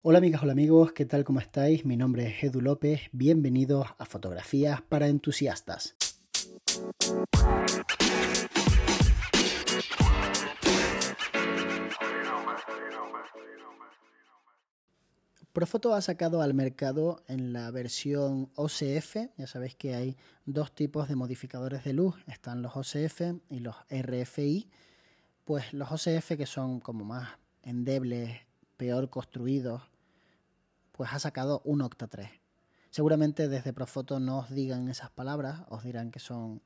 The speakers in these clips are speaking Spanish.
Hola amigas, hola amigos, ¿qué tal? ¿Cómo estáis? Mi nombre es Edu López, bienvenidos a Fotografías para Entusiastas. Profoto ha sacado al mercado en la versión OCF, ya sabéis que hay dos tipos de modificadores de luz, están los OCF y los RFI, pues los OCF que son como más endebles, peor construidos, pues ha sacado un Octa 3. Seguramente desde Profoto no os digan esas palabras, os dirán que son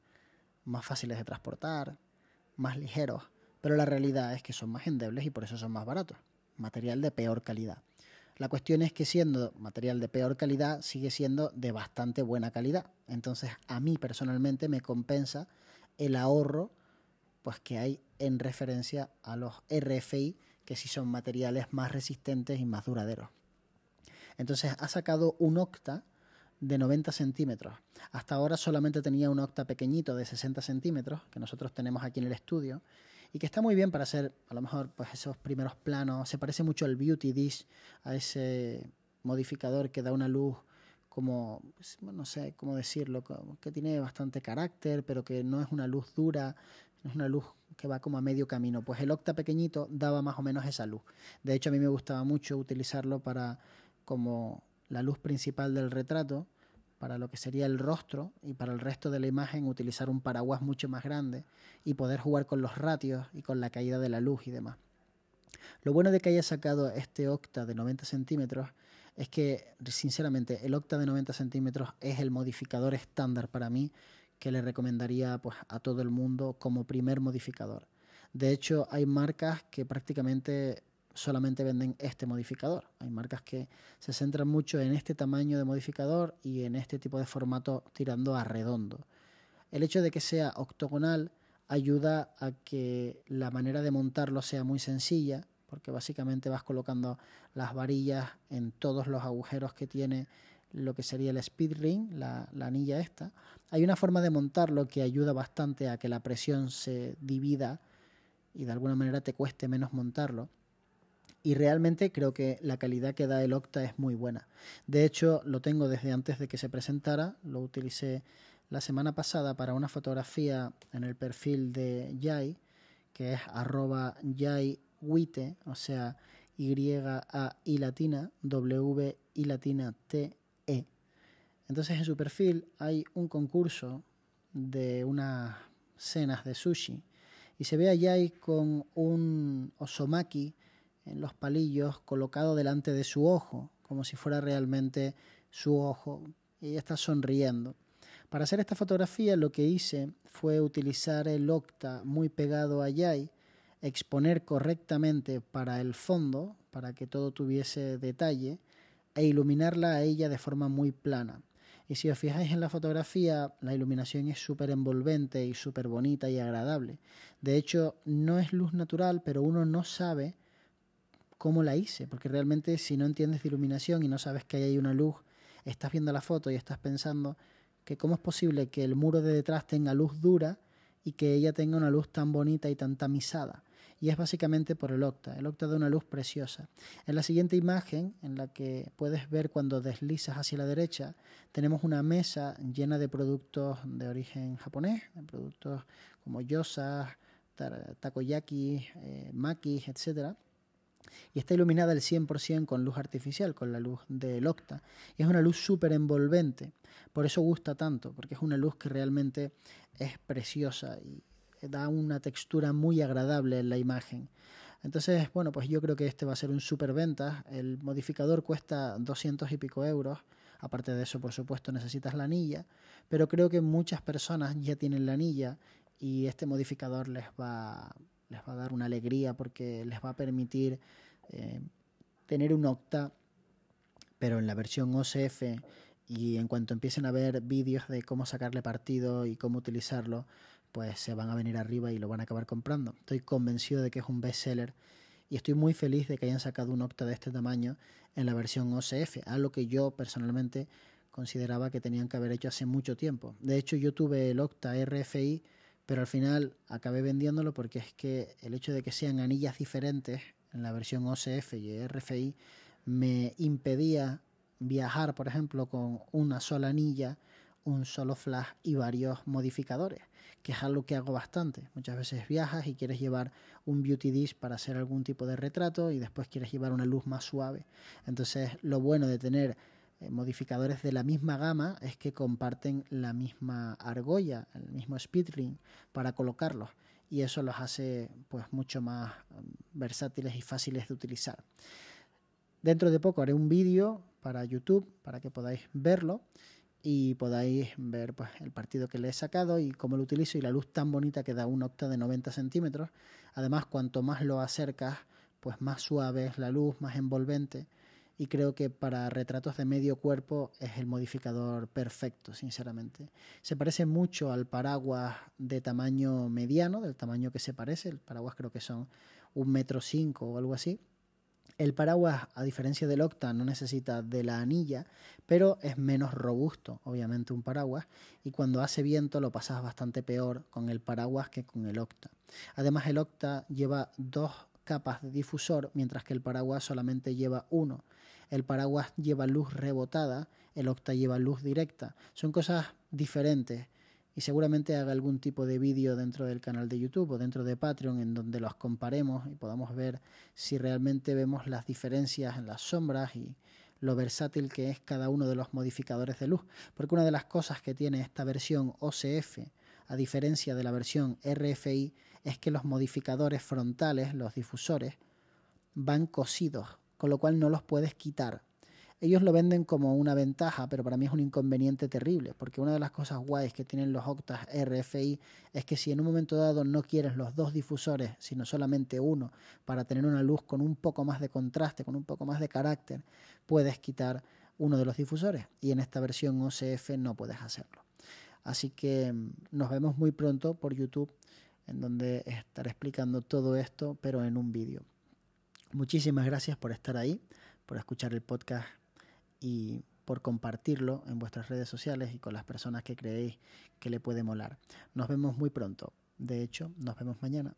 más fáciles de transportar, más ligeros, pero la realidad es que son más endebles y por eso son más baratos. Material de peor calidad. La cuestión es que siendo material de peor calidad sigue siendo de bastante buena calidad. Entonces a mí personalmente me compensa el ahorro pues que hay en referencia a los RFI que sí son materiales más resistentes y más duraderos. Entonces ha sacado un octa de 90 centímetros. Hasta ahora solamente tenía un octa pequeñito de 60 centímetros, que nosotros tenemos aquí en el estudio, y que está muy bien para hacer a lo mejor pues esos primeros planos. Se parece mucho al Beauty Dish, a ese modificador que da una luz como, no sé cómo decirlo, que tiene bastante carácter, pero que no es una luz dura, no es una luz que va como a medio camino. Pues el octa pequeñito daba más o menos esa luz. De hecho, a mí me gustaba mucho utilizarlo para como la luz principal del retrato, para lo que sería el rostro y para el resto de la imagen utilizar un paraguas mucho más grande y poder jugar con los ratios y con la caída de la luz y demás. Lo bueno de que haya sacado este octa de 90 centímetros es que, sinceramente, el octa de 90 centímetros es el modificador estándar para mí que le recomendaría pues, a todo el mundo como primer modificador. De hecho, hay marcas que prácticamente solamente venden este modificador. Hay marcas que se centran mucho en este tamaño de modificador y en este tipo de formato tirando a redondo. El hecho de que sea octogonal ayuda a que la manera de montarlo sea muy sencilla, porque básicamente vas colocando las varillas en todos los agujeros que tiene lo que sería el speed ring, la, anilla esta. Hay una forma de montarlo que ayuda bastante a que la presión se divida y de alguna manera te cueste menos montarlo. Y realmente creo que la calidad que da el Octa es muy buena. De hecho, lo tengo desde antes de que se presentara, lo utilicé la semana pasada para una fotografía en el perfil de Yai, que es arroba Wite, o sea, Y-A-I latina, W latina T e. Entonces en su perfil hay un concurso de unas cenas de sushi y se ve a Yai con un osomaki en los palillos colocado delante de su ojo, como si fuera realmente su ojo, y ella está sonriendo. Para hacer esta fotografía lo que hice fue utilizar el octa muy pegado a Yai, exponer correctamente para el fondo, para que todo tuviese detalle, e iluminarla a ella de forma muy plana. Y si os fijáis en la fotografía, la iluminación es súper envolvente y súper bonita y agradable. De hecho, no es luz natural, pero uno no sabe cómo la hice, porque realmente si no entiendes de iluminación y no sabes que hay una luz, estás viendo la foto y estás pensando que cómo es posible que el muro de detrás tenga luz dura y que ella tenga una luz tan bonita y tan tamizada y es básicamente por el octa. El octa da una luz preciosa. En la siguiente imagen, en la que puedes ver cuando deslizas hacia la derecha, tenemos una mesa llena de productos de origen japonés, productos como yosas, takoyaki, eh, makis, etc. Y está iluminada al 100% con luz artificial, con la luz del octa. Y es una luz súper envolvente. Por eso gusta tanto, porque es una luz que realmente es preciosa y, da una textura muy agradable en la imagen. Entonces, bueno, pues yo creo que este va a ser un super venta. El modificador cuesta 200 y pico euros. Aparte de eso, por supuesto, necesitas la anilla. Pero creo que muchas personas ya tienen la anilla y este modificador les va, les va a dar una alegría porque les va a permitir eh, tener un octa, pero en la versión OCF. Y en cuanto empiecen a ver vídeos de cómo sacarle partido y cómo utilizarlo, pues se van a venir arriba y lo van a acabar comprando. Estoy convencido de que es un bestseller y estoy muy feliz de que hayan sacado un Octa de este tamaño en la versión OCF, algo que yo personalmente consideraba que tenían que haber hecho hace mucho tiempo. De hecho, yo tuve el Octa RFI, pero al final acabé vendiéndolo porque es que el hecho de que sean anillas diferentes en la versión OCF y RFI me impedía viajar, por ejemplo, con una sola anilla, un solo flash y varios modificadores, que es algo que hago bastante. Muchas veces viajas y quieres llevar un beauty dish para hacer algún tipo de retrato y después quieres llevar una luz más suave. Entonces, lo bueno de tener eh, modificadores de la misma gama es que comparten la misma argolla, el mismo speed ring para colocarlos y eso los hace pues mucho más mm, versátiles y fáciles de utilizar. Dentro de poco haré un vídeo para YouTube para que podáis verlo y podáis ver pues, el partido que le he sacado y cómo lo utilizo y la luz tan bonita que da un octa de 90 centímetros. Además, cuanto más lo acercas, pues más suave es la luz, más envolvente y creo que para retratos de medio cuerpo es el modificador perfecto, sinceramente. Se parece mucho al paraguas de tamaño mediano, del tamaño que se parece, el paraguas creo que son un metro cinco o algo así. El paraguas, a diferencia del Octa, no necesita de la anilla, pero es menos robusto, obviamente, un paraguas, y cuando hace viento lo pasas bastante peor con el paraguas que con el Octa. Además, el Octa lleva dos capas de difusor, mientras que el paraguas solamente lleva uno. El paraguas lleva luz rebotada, el octa lleva luz directa. Son cosas diferentes y seguramente haga algún tipo de vídeo dentro del canal de YouTube o dentro de Patreon en donde los comparemos y podamos ver si realmente vemos las diferencias en las sombras y lo versátil que es cada uno de los modificadores de luz. Porque una de las cosas que tiene esta versión OCF, a diferencia de la versión RFI, es que los modificadores frontales, los difusores, van cosidos con lo cual no los puedes quitar. Ellos lo venden como una ventaja, pero para mí es un inconveniente terrible, porque una de las cosas guays que tienen los octas RFI es que si en un momento dado no quieres los dos difusores, sino solamente uno, para tener una luz con un poco más de contraste, con un poco más de carácter, puedes quitar uno de los difusores y en esta versión OCF no puedes hacerlo. Así que mm, nos vemos muy pronto por YouTube, en donde estaré explicando todo esto, pero en un vídeo. Muchísimas gracias por estar ahí, por escuchar el podcast y por compartirlo en vuestras redes sociales y con las personas que creéis que le puede molar. Nos vemos muy pronto. De hecho, nos vemos mañana.